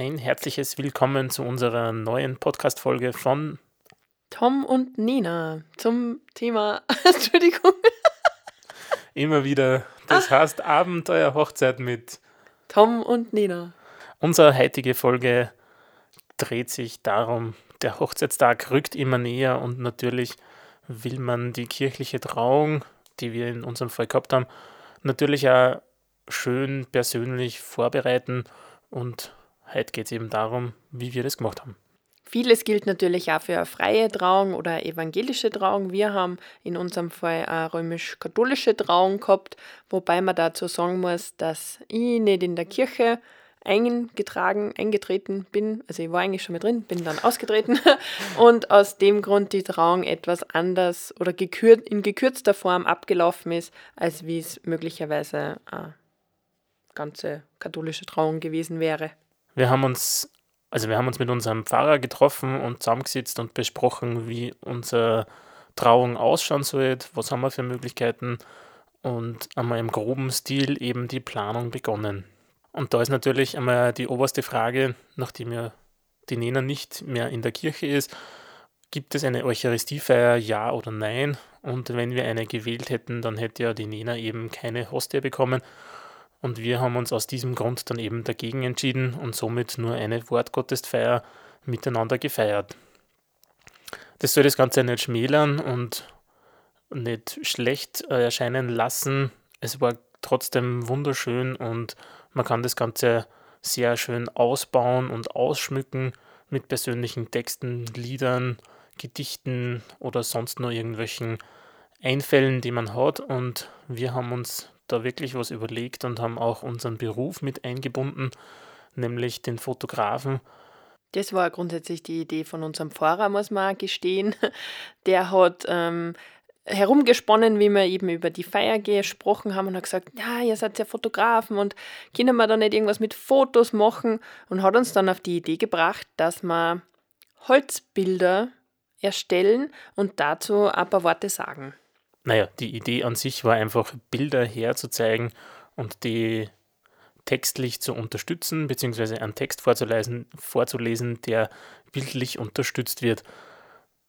ein herzliches Willkommen zu unserer neuen Podcast-Folge von Tom und Nina zum Thema. Entschuldigung. Immer wieder, das heißt Abenteuer Hochzeit mit Tom und Nina. Unsere heutige Folge dreht sich darum, der Hochzeitstag rückt immer näher und natürlich will man die kirchliche Trauung, die wir in unserem Fall gehabt haben, natürlich auch schön persönlich vorbereiten und heute geht es eben darum, wie wir das gemacht haben. Vieles gilt natürlich auch für eine freie Trauung oder evangelische Trauung. Wir haben in unserem Fall eine römisch-katholische Trauung gehabt, wobei man dazu sagen muss, dass ich nicht in der Kirche eingetragen, eingetreten bin. Also ich war eigentlich schon mal drin, bin dann ausgetreten und aus dem Grund die Trauung etwas anders oder gekürzt, in gekürzter Form abgelaufen ist, als wie es möglicherweise eine ganze katholische Trauung gewesen wäre. Wir haben uns also wir haben uns mit unserem Pfarrer getroffen und zusammengesetzt und besprochen, wie unsere Trauung ausschauen soll, was haben wir für Möglichkeiten und einmal im groben Stil eben die Planung begonnen. Und da ist natürlich einmal die oberste Frage, nachdem ja die Nena nicht mehr in der Kirche ist, gibt es eine Eucharistiefeier, ja oder nein? Und wenn wir eine gewählt hätten, dann hätte ja die Nena eben keine Hostie bekommen und wir haben uns aus diesem Grund dann eben dagegen entschieden und somit nur eine Wortgottesfeier miteinander gefeiert. Das soll das Ganze nicht schmälern und nicht schlecht äh, erscheinen lassen. Es war trotzdem wunderschön und man kann das Ganze sehr schön ausbauen und ausschmücken mit persönlichen Texten, Liedern, Gedichten oder sonst nur irgendwelchen Einfällen, die man hat. Und wir haben uns da wirklich was überlegt und haben auch unseren Beruf mit eingebunden, nämlich den Fotografen. Das war grundsätzlich die Idee von unserem Pfarrer, muss man gestehen. Der hat ähm, herumgesponnen, wie wir eben über die Feier gesprochen haben und hat gesagt, ja, ihr seid ja Fotografen und können wir da nicht irgendwas mit Fotos machen und hat uns dann auf die Idee gebracht, dass wir Holzbilder erstellen und dazu ein paar Worte sagen naja, die Idee an sich war einfach, Bilder herzuzeigen und die textlich zu unterstützen, beziehungsweise einen Text vorzulesen, vorzulesen, der bildlich unterstützt wird.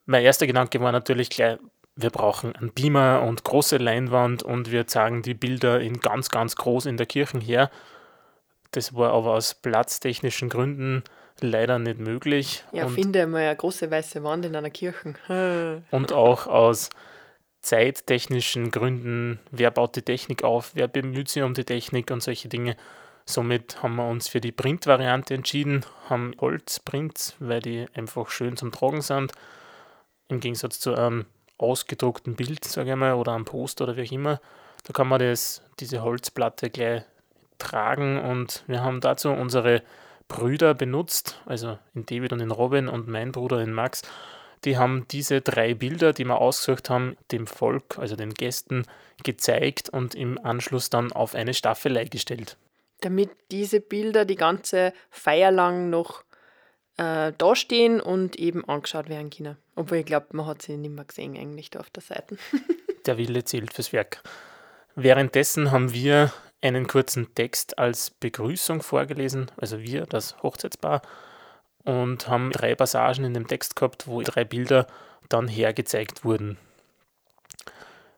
Mein erster Gedanke war natürlich gleich, wir brauchen einen Beamer und große Leinwand und wir zeigen die Bilder in ganz, ganz groß in der Kirche her. Das war aber aus platztechnischen Gründen leider nicht möglich. Ja, und finde mal eine große weiße Wand in einer Kirche. und auch aus zeittechnischen Gründen, wer baut die Technik auf, wer bemüht sich um die Technik und solche Dinge. Somit haben wir uns für die Print-Variante entschieden, haben Holzprints, weil die einfach schön zum Tragen sind. Im Gegensatz zu einem ausgedruckten Bild, sage ich mal, oder einem Poster oder wie auch immer. Da kann man das, diese Holzplatte gleich tragen und wir haben dazu unsere Brüder benutzt, also in David und in Robin und mein Bruder in Max die haben diese drei Bilder, die wir ausgesucht haben, dem Volk, also den Gästen, gezeigt und im Anschluss dann auf eine Staffelei gestellt. Damit diese Bilder die ganze Feier lang noch äh, dastehen und eben angeschaut werden können. Obwohl ich glaube, man hat sie nicht mehr gesehen eigentlich da auf der Seite. der Wille zählt fürs Werk. Währenddessen haben wir einen kurzen Text als Begrüßung vorgelesen, also wir, das Hochzeitspaar, und haben drei Passagen in dem Text gehabt, wo drei Bilder dann hergezeigt wurden.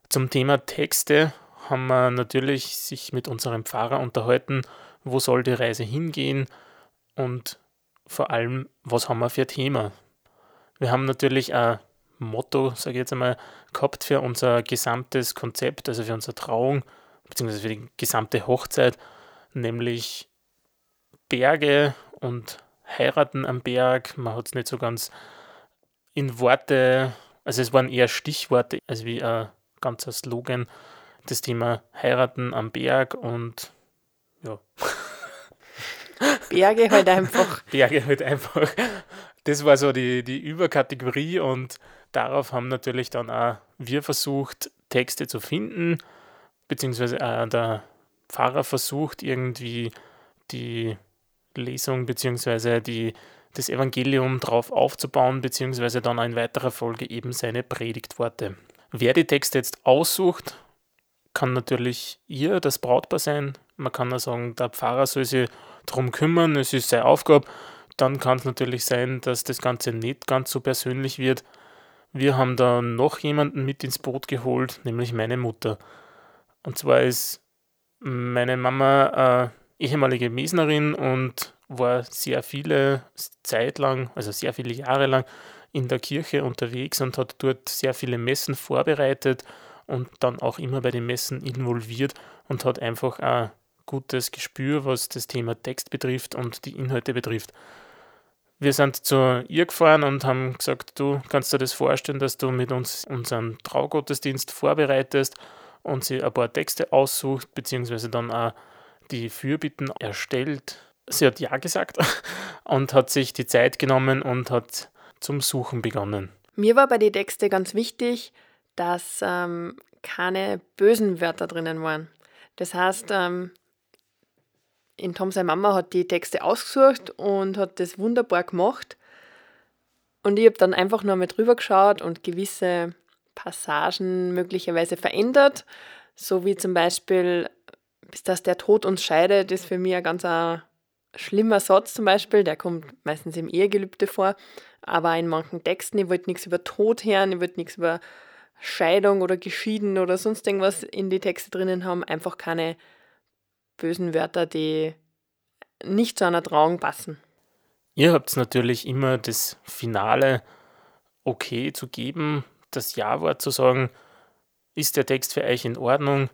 Zum Thema Texte haben wir natürlich sich mit unserem Pfarrer unterhalten, wo soll die Reise hingehen und vor allem, was haben wir für Thema. Wir haben natürlich ein Motto, sage ich jetzt einmal, gehabt für unser gesamtes Konzept, also für unsere Trauung, beziehungsweise für die gesamte Hochzeit, nämlich Berge und Heiraten am Berg. Man hat es nicht so ganz in Worte, also es waren eher Stichworte als wie ein ganzer Slogan. Das Thema Heiraten am Berg und ja. Berge halt einfach. Berge halt einfach. Das war so die, die Überkategorie und darauf haben natürlich dann auch wir versucht, Texte zu finden, beziehungsweise auch der Pfarrer versucht, irgendwie die Lesung bzw. Das Evangelium darauf aufzubauen, beziehungsweise dann in weiterer Folge eben seine Predigtworte. Wer die Texte jetzt aussucht, kann natürlich ihr das Brautpaar sein. Man kann auch sagen, der Pfarrer soll sich darum kümmern, es ist seine Aufgabe. Dann kann es natürlich sein, dass das Ganze nicht ganz so persönlich wird. Wir haben da noch jemanden mit ins Boot geholt, nämlich meine Mutter. Und zwar ist meine Mama äh, ehemalige Mesnerin und war sehr viele Zeit lang, also sehr viele Jahre lang in der Kirche unterwegs und hat dort sehr viele Messen vorbereitet und dann auch immer bei den Messen involviert und hat einfach ein gutes Gespür, was das Thema Text betrifft und die Inhalte betrifft. Wir sind zu ihr gefahren und haben gesagt, du kannst dir das vorstellen, dass du mit uns unseren Traugottesdienst vorbereitest und sie ein paar Texte aussucht, beziehungsweise dann auch die Fürbitten erstellt. Sie hat ja gesagt und hat sich die Zeit genommen und hat zum Suchen begonnen. Mir war bei den Texten ganz wichtig, dass ähm, keine bösen Wörter drinnen waren. Das heißt, ähm, in Tom seine Mama hat die Texte ausgesucht und hat das wunderbar gemacht. Und ich habe dann einfach noch mal drüber geschaut und gewisse Passagen möglicherweise verändert. So wie zum Beispiel, bis dass der Tod uns scheidet, ist für mich ein ganz ein schlimmer Satz zum Beispiel. Der kommt meistens im Ehegelübde vor. Aber in manchen Texten, ich wollte nichts über Tod hören, ich wollte nichts über Scheidung oder Geschieden oder sonst irgendwas in die Texte drinnen haben, einfach keine bösen Wörter, die nicht zu einer Trauung passen. Ihr habt natürlich immer das Finale okay zu geben, das Ja-Wort zu sagen, ist der Text für euch in Ordnung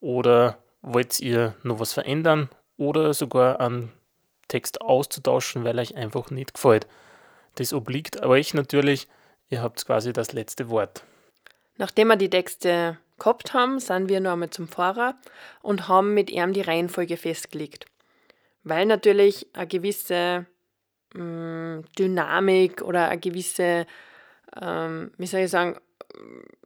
oder wollt ihr noch was verändern oder sogar einen Text auszutauschen, weil euch einfach nicht gefällt. Das obliegt euch natürlich, ihr habt quasi das letzte Wort. Nachdem wir die Texte gehabt haben, sind wir noch einmal zum Fahrer und haben mit ihm die Reihenfolge festgelegt. Weil natürlich eine gewisse ähm, Dynamik oder eine gewisse, ähm, wie soll ich sagen,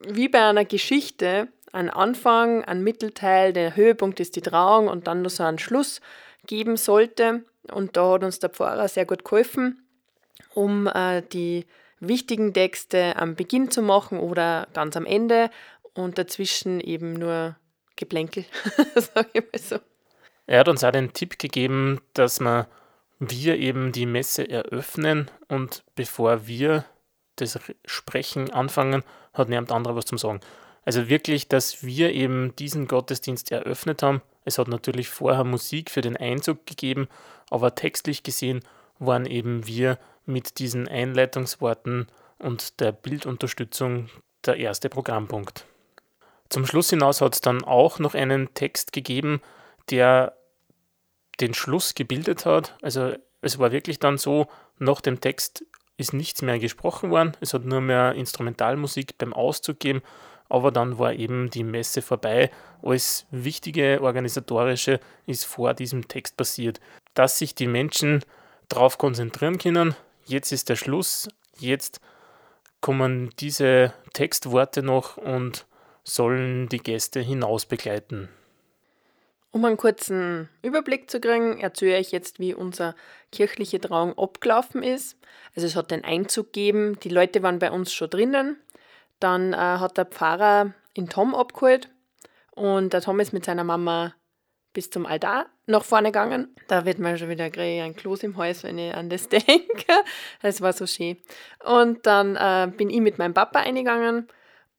wie bei einer Geschichte, ein Anfang, ein Mittelteil, der Höhepunkt ist die Trauung und dann noch so einen Schluss geben sollte. Und da hat uns der Pfarrer sehr gut geholfen, um äh, die wichtigen Texte am Beginn zu machen oder ganz am Ende und dazwischen eben nur Geplänkel, sage ich mal so. Er hat uns auch den Tipp gegeben, dass wir, wir eben die Messe eröffnen und bevor wir das Sprechen anfangen, hat niemand anderer was zum Sagen. Also wirklich, dass wir eben diesen Gottesdienst eröffnet haben. Es hat natürlich vorher Musik für den Einzug gegeben, aber textlich gesehen waren eben wir mit diesen Einleitungsworten und der Bildunterstützung der erste Programmpunkt. Zum Schluss hinaus hat es dann auch noch einen Text gegeben, der den Schluss gebildet hat. Also es war wirklich dann so, nach dem Text ist nichts mehr gesprochen worden, es hat nur mehr Instrumentalmusik beim Auszug gegeben, aber dann war eben die Messe vorbei. Alles Wichtige, Organisatorische ist vor diesem Text passiert. Dass sich die Menschen darauf konzentrieren können, jetzt ist der Schluss, jetzt kommen diese Textworte noch und sollen die Gäste hinaus begleiten. Um einen kurzen Überblick zu kriegen, erzähle ich jetzt, wie unsere kirchliche Trauung abgelaufen ist. Also es hat den Einzug gegeben, die Leute waren bei uns schon drinnen. Dann äh, hat der Pfarrer in Tom abgeholt und der Tom ist mit seiner Mama bis zum Altar nach vorne gegangen. Da wird mir schon wieder ein Kloß im Hals, wenn ich an das denke. Das war so schön. Und dann äh, bin ich mit meinem Papa eingegangen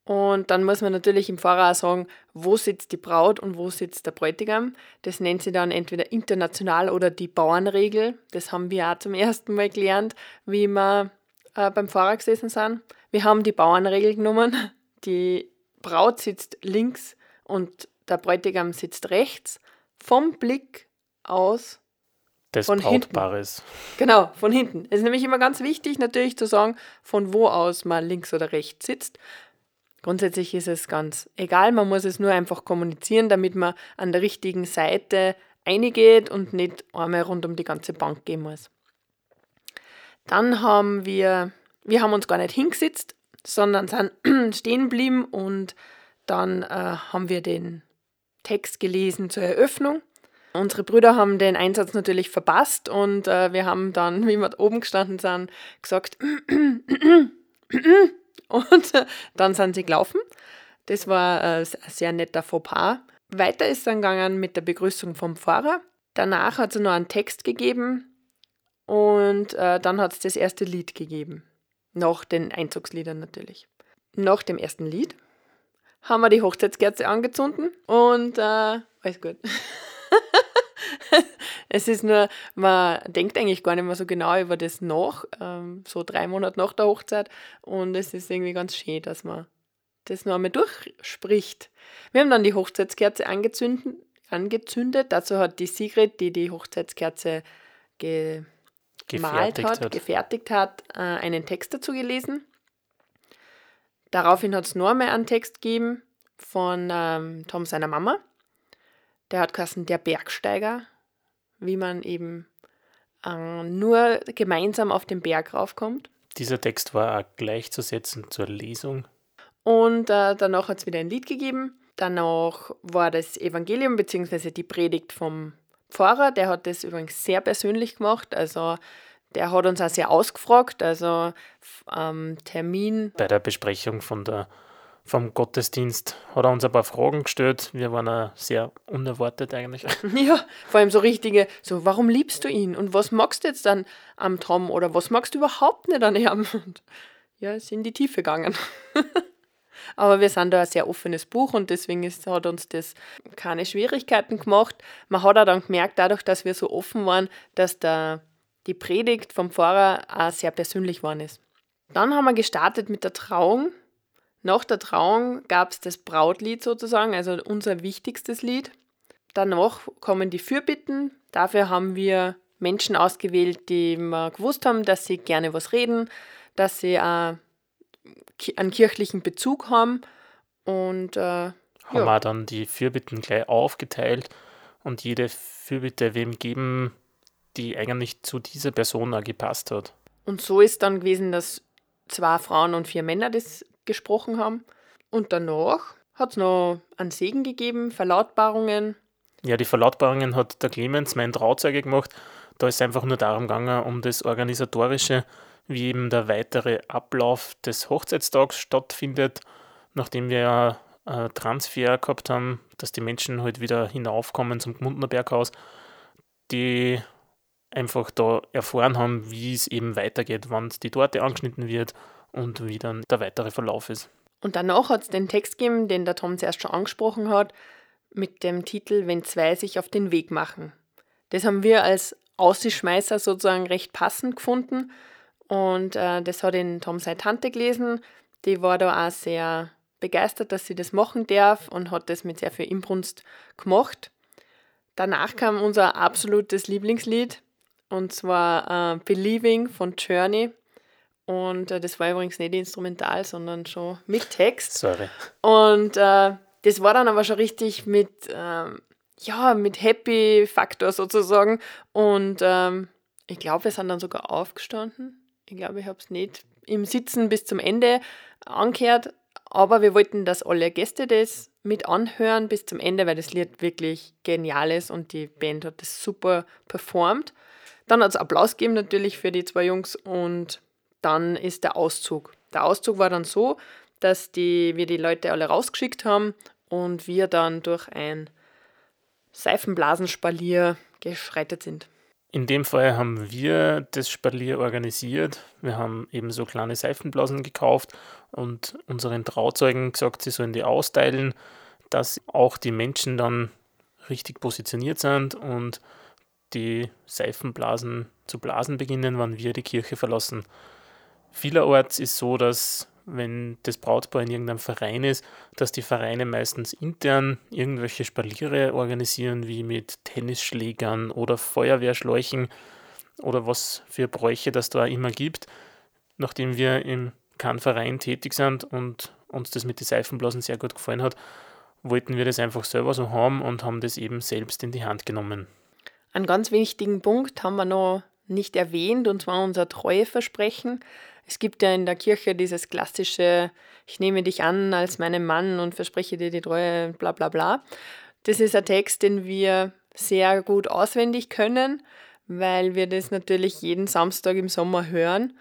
und dann muss man natürlich im Vorrat sagen, wo sitzt die Braut und wo sitzt der Bräutigam. Das nennt sie dann entweder international oder die Bauernregel. Das haben wir auch zum ersten Mal gelernt, wie wir äh, beim Fahrer gesessen sind. Wir haben die Bauernregel genommen. Die Braut sitzt links und der Bräutigam sitzt rechts. Vom Blick aus des von Brautpaares. Hinten. Genau, von hinten. Es ist nämlich immer ganz wichtig, natürlich zu sagen, von wo aus man links oder rechts sitzt, Grundsätzlich ist es ganz egal, man muss es nur einfach kommunizieren, damit man an der richtigen Seite eingeht und nicht einmal rund um die ganze Bank gehen muss. Dann haben wir, wir haben uns gar nicht hingesetzt, sondern sind stehen geblieben und dann äh, haben wir den Text gelesen zur Eröffnung. Unsere Brüder haben den Einsatz natürlich verpasst und äh, wir haben dann, wie wir oben gestanden sind, gesagt, Und dann sind sie gelaufen. Das war äh, ein sehr netter Fauxpas. Weiter ist dann gegangen mit der Begrüßung vom Pfarrer. Danach hat es noch einen Text gegeben und äh, dann hat es das erste Lied gegeben. Nach den Einzugsliedern natürlich. Nach dem ersten Lied haben wir die Hochzeitskerze angezündet und äh, alles gut. es ist nur, man denkt eigentlich gar nicht mehr so genau über das nach, ähm, so drei Monate nach der Hochzeit. Und es ist irgendwie ganz schön, dass man das noch einmal durchspricht. Wir haben dann die Hochzeitskerze angezündet. angezündet. Dazu hat die Sigrid, die die Hochzeitskerze ge gemalt hat, hat, gefertigt hat, äh, einen Text dazu gelesen. Daraufhin hat es noch einmal einen Text gegeben von ähm, Tom seiner Mama. Der hat geheißen Der Bergsteiger, wie man eben äh, nur gemeinsam auf den Berg raufkommt. Dieser Text war auch gleichzusetzen zur Lesung. Und äh, danach hat es wieder ein Lied gegeben. Danach war das Evangelium bzw. die Predigt vom Pfarrer. Der hat das übrigens sehr persönlich gemacht. Also der hat uns auch sehr ausgefragt. Also ähm, Termin. Bei der Besprechung von der vom Gottesdienst hat er uns ein paar Fragen gestellt. Wir waren auch sehr unerwartet eigentlich. Ja, vor allem so richtige, so, warum liebst du ihn? Und was magst du jetzt dann am Tom? Oder was magst du überhaupt nicht an ihm? Und ja, ist in die Tiefe gegangen. Aber wir sind da ein sehr offenes Buch und deswegen ist, hat uns das keine Schwierigkeiten gemacht. Man hat auch dann gemerkt, dadurch, dass wir so offen waren, dass der, die Predigt vom Pfarrer auch sehr persönlich geworden ist. Dann haben wir gestartet mit der Trauung nach der Trauung gab es das Brautlied sozusagen, also unser wichtigstes Lied. Danach kommen die Fürbitten. Dafür haben wir Menschen ausgewählt, die wir gewusst haben, dass sie gerne was reden, dass sie äh, einen kirchlichen Bezug haben. Und äh, haben ja. wir dann die Fürbitten gleich aufgeteilt und jede Fürbitte wem geben, die eigentlich zu dieser Person auch gepasst hat. Und so ist dann gewesen, dass zwei Frauen und vier Männer das gesprochen haben. Und danach hat es noch einen Segen gegeben, Verlautbarungen. Ja, die Verlautbarungen hat der Clemens, mein Trauzeuge, gemacht. Da ist es einfach nur darum gegangen, um das Organisatorische, wie eben der weitere Ablauf des Hochzeitstags stattfindet, nachdem wir ja äh, Transfer gehabt haben, dass die Menschen halt wieder hinaufkommen zum Gmundner Berghaus, die einfach da erfahren haben, wie es eben weitergeht, wann die Torte angeschnitten wird und wie dann der weitere Verlauf ist. Und danach hat es den Text gegeben, den der Tom zuerst schon angesprochen hat, mit dem Titel Wenn zwei sich auf den Weg machen. Das haben wir als Aussischmeißer sozusagen recht passend gefunden. Und äh, das hat in Tom seine Tante gelesen. Die war da auch sehr begeistert, dass sie das machen darf und hat das mit sehr viel Inbrunst gemacht. Danach kam unser absolutes Lieblingslied und zwar äh, Believing von Journey. Und äh, das war übrigens nicht instrumental, sondern schon mit Text. Sorry. Und äh, das war dann aber schon richtig mit, ähm, ja, mit Happy-Faktor sozusagen. Und ähm, ich glaube, wir sind dann sogar aufgestanden. Ich glaube, ich habe es nicht im Sitzen bis zum Ende angehört. Aber wir wollten, dass alle Gäste das mit anhören bis zum Ende, weil das Lied wirklich genial ist und die Band hat das super performt. Dann hat es Applaus gegeben natürlich für die zwei Jungs und dann ist der Auszug. Der Auszug war dann so, dass die, wir die Leute alle rausgeschickt haben und wir dann durch ein Seifenblasenspalier geschreitet sind. In dem Fall haben wir das Spalier organisiert. Wir haben eben so kleine Seifenblasen gekauft und unseren Trauzeugen gesagt, sie sollen die austeilen, dass auch die Menschen dann richtig positioniert sind und die Seifenblasen zu blasen beginnen, wann wir die Kirche verlassen. Vielerorts ist so, dass wenn das Brautpaar in irgendeinem Verein ist, dass die Vereine meistens intern irgendwelche Spaliere organisieren, wie mit Tennisschlägern oder Feuerwehrschläuchen oder was für Bräuche das da immer gibt. Nachdem wir im kein Verein tätig sind und uns das mit den Seifenblasen sehr gut gefallen hat, wollten wir das einfach selber so haben und haben das eben selbst in die Hand genommen. Einen ganz wichtigen Punkt haben wir noch nicht erwähnt, und zwar unser Treueversprechen. Es gibt ja in der Kirche dieses klassische, ich nehme dich an als meinen Mann und verspreche dir die Treue, bla bla bla. Das ist ein Text, den wir sehr gut auswendig können, weil wir das natürlich jeden Samstag im Sommer hören.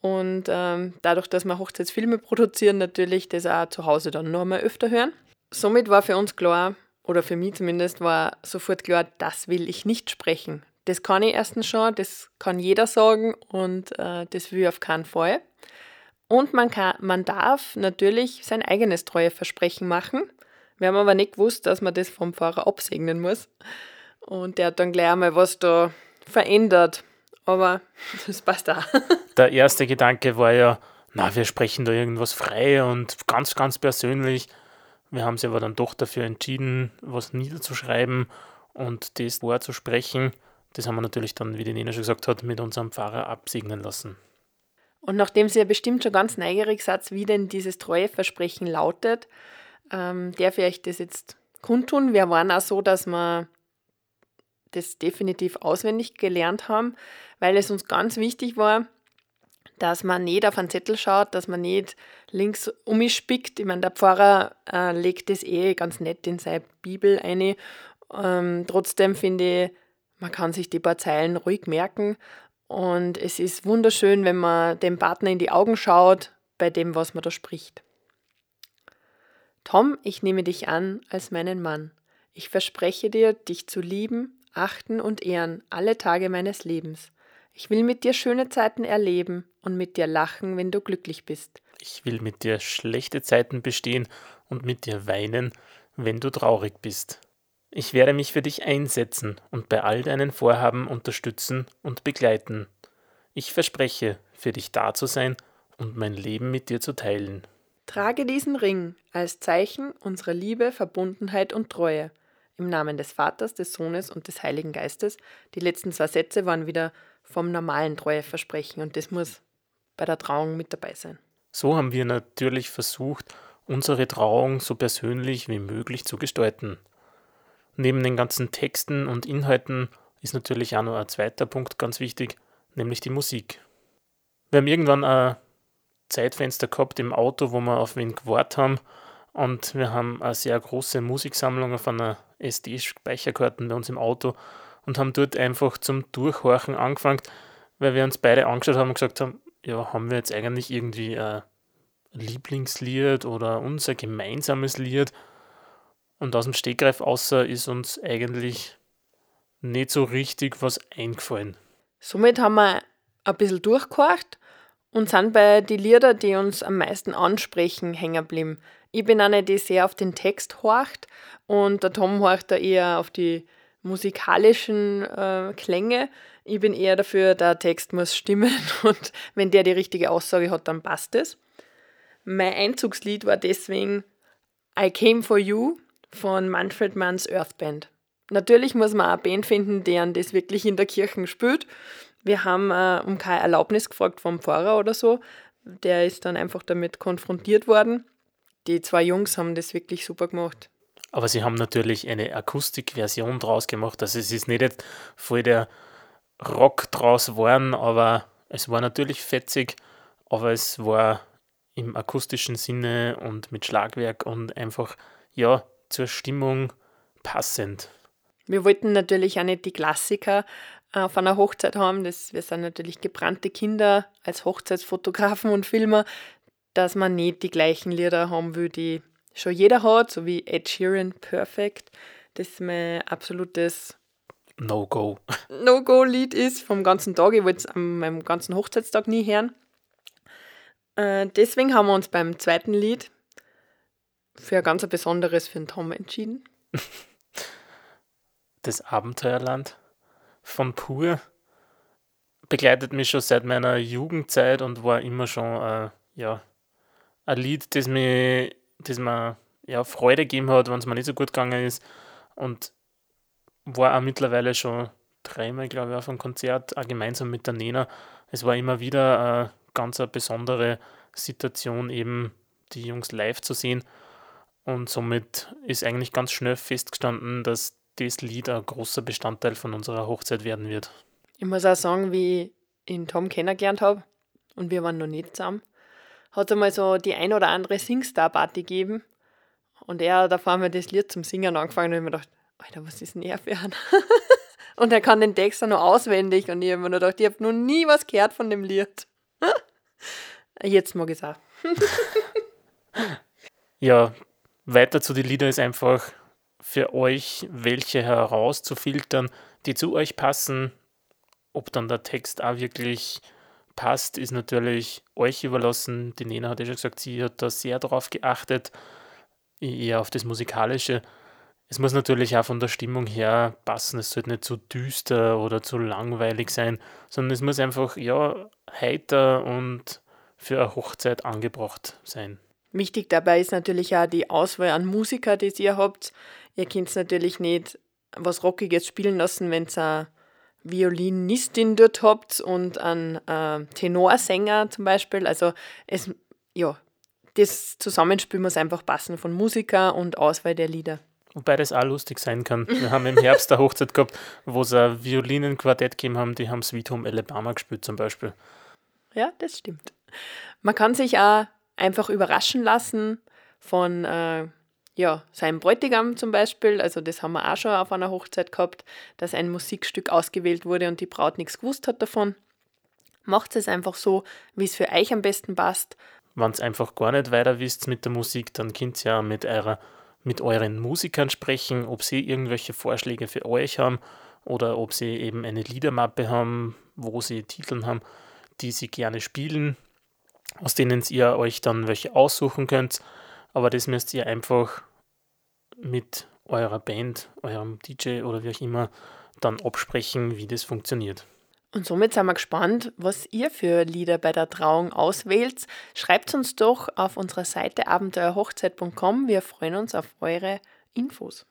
Und ähm, dadurch, dass wir Hochzeitsfilme produzieren, natürlich das auch zu Hause dann noch einmal öfter hören. Somit war für uns klar, oder für mich zumindest, war sofort klar, das will ich nicht sprechen. Das kann ich erstens schon, das kann jeder sagen und äh, das will ich auf keinen Fall. Und man, kann, man darf natürlich sein eigenes Treueversprechen machen. Wir haben aber nicht gewusst, dass man das vom Pfarrer absegnen muss. Und der hat dann gleich einmal was da verändert. Aber das passt auch. Der erste Gedanke war ja, na, wir sprechen da irgendwas frei und ganz, ganz persönlich. Wir haben sich aber dann doch dafür entschieden, was niederzuschreiben und das vorzusprechen. Das haben wir natürlich dann, wie die Nena schon gesagt hat, mit unserem Pfarrer absegnen lassen. Und nachdem Sie ja bestimmt schon ganz neugierig seid, wie denn dieses Treueversprechen lautet, ähm, darf ich euch das jetzt kundtun. Wir waren auch so, dass wir das definitiv auswendig gelernt haben, weil es uns ganz wichtig war, dass man nicht auf einen Zettel schaut, dass man nicht links umspickt. Ich meine, der Pfarrer äh, legt das eh ganz nett in seine Bibel ein. Ähm, trotzdem finde ich, man kann sich die paar Zeilen ruhig merken. Und es ist wunderschön, wenn man dem Partner in die Augen schaut, bei dem, was man da spricht. Tom, ich nehme dich an als meinen Mann. Ich verspreche dir, dich zu lieben, achten und ehren alle Tage meines Lebens. Ich will mit dir schöne Zeiten erleben und mit dir lachen, wenn du glücklich bist. Ich will mit dir schlechte Zeiten bestehen und mit dir weinen, wenn du traurig bist. Ich werde mich für dich einsetzen und bei all deinen Vorhaben unterstützen und begleiten. Ich verspreche, für dich da zu sein und mein Leben mit dir zu teilen. Trage diesen Ring als Zeichen unserer Liebe, Verbundenheit und Treue. Im Namen des Vaters, des Sohnes und des Heiligen Geistes. Die letzten zwei Sätze waren wieder vom normalen Treueversprechen und das muss bei der Trauung mit dabei sein. So haben wir natürlich versucht, unsere Trauung so persönlich wie möglich zu gestalten. Neben den ganzen Texten und Inhalten ist natürlich auch noch ein zweiter Punkt ganz wichtig, nämlich die Musik. Wir haben irgendwann ein Zeitfenster gehabt im Auto, wo wir auf wen gewartet haben und wir haben eine sehr große Musiksammlung auf einer SD-Speicherkarten bei uns im Auto und haben dort einfach zum Durchhorchen angefangen, weil wir uns beide angeschaut haben und gesagt haben, ja, haben wir jetzt eigentlich irgendwie ein Lieblingslied oder unser gemeinsames Lied? Und aus dem Stegreif außer ist uns eigentlich nicht so richtig was eingefallen. Somit haben wir ein bisschen durchgehorcht und sind bei den Liedern, die uns am meisten ansprechen, hängen geblieben. Ich bin eine, die sehr auf den Text horcht und der Tom horcht da eher auf die musikalischen äh, Klänge. Ich bin eher dafür, der Text muss stimmen und wenn der die richtige Aussage hat, dann passt es. Mein Einzugslied war deswegen I Came For You von Manfred Manns Earthband. Natürlich muss man eine Band finden, deren das wirklich in der Kirche spielt. Wir haben äh, um keine Erlaubnis gefragt vom Pfarrer oder so. Der ist dann einfach damit konfrontiert worden. Die zwei Jungs haben das wirklich super gemacht. Aber sie haben natürlich eine Akustikversion draus gemacht. Also es ist nicht voll der Rock draus geworden, aber es war natürlich fetzig, aber es war im akustischen Sinne und mit Schlagwerk und einfach, ja, zur Stimmung passend. Wir wollten natürlich auch nicht die Klassiker auf einer Hochzeit haben. Das, wir sind natürlich gebrannte Kinder als Hochzeitsfotografen und Filmer, dass man nicht die gleichen Lieder haben will, die schon jeder hat, so wie Ed Sheeran Perfect, das mein absolutes No-Go. No-Go-Lied ist vom ganzen Tag. Ich wollte es an meinem ganzen Hochzeitstag nie hören. Äh, deswegen haben wir uns beim zweiten Lied für ein ganz besonderes für den Tom entschieden. Das Abenteuerland von Pur begleitet mich schon seit meiner Jugendzeit und war immer schon äh, ja, ein Lied, das mich das mir ja, Freude gegeben hat, wenn es mir nicht so gut gegangen ist. Und war auch mittlerweile schon dreimal, glaube ich, auf einem Konzert, auch gemeinsam mit der Nena. Es war immer wieder eine ganz eine besondere Situation, eben die Jungs live zu sehen. Und somit ist eigentlich ganz schnell festgestanden, dass das Lied ein großer Bestandteil von unserer Hochzeit werden wird. Ich muss auch sagen, wie ich ihn Tom kennengelernt habe und wir waren noch nicht zusammen hat es einmal so die ein oder andere Singstar-Party gegeben. Und er hat auf einmal das Lied zum Singen angefangen und ich habe mir gedacht, Alter, was ist denn er für ein? und er kann den Text auch noch auswendig und ich habe mir nur gedacht, ich habe noch nie was gehört von dem Lied. Jetzt mag ich es auch. ja, weiter zu den Liedern ist einfach für euch welche herauszufiltern, die zu euch passen. Ob dann der Text auch wirklich passt, ist natürlich euch überlassen. Die Nena hat ja schon gesagt, sie hat da sehr darauf geachtet, eher auf das Musikalische. Es muss natürlich auch von der Stimmung her passen. Es sollte nicht zu düster oder zu langweilig sein, sondern es muss einfach ja heiter und für eine Hochzeit angebracht sein. Wichtig dabei ist natürlich auch die Auswahl an Musiker, die ihr habt. Ihr könnt natürlich nicht was Rockiges spielen lassen, wenn ihr eine Violinistin dort habt und einen äh, Tenorsänger zum Beispiel. Also es, ja, das Zusammenspiel muss einfach passen von Musiker und Auswahl der Lieder. Wobei das auch lustig sein kann. Wir haben im Herbst eine Hochzeit gehabt, wo sie ein Violinenquartett gegeben haben, die haben Sweet Home Alabama gespielt zum Beispiel. Ja, das stimmt. Man kann sich auch einfach überraschen lassen von äh, ja, seinem Bräutigam zum Beispiel. Also das haben wir auch schon auf einer Hochzeit gehabt, dass ein Musikstück ausgewählt wurde und die Braut nichts gewusst hat davon. Macht es einfach so, wie es für euch am besten passt. Wenn es einfach gar nicht weiter wisst mit der Musik, dann könnt ihr ja mit, eurer, mit euren Musikern sprechen, ob sie irgendwelche Vorschläge für euch haben oder ob sie eben eine Liedermappe haben, wo sie Titel haben, die sie gerne spielen aus denen ihr euch dann welche aussuchen könnt. Aber das müsst ihr einfach mit eurer Band, eurem DJ oder wie auch immer dann absprechen, wie das funktioniert. Und somit sind wir gespannt, was ihr für Lieder bei der Trauung auswählt. Schreibt uns doch auf unserer Seite abenteuerhochzeit.com. Wir freuen uns auf eure Infos.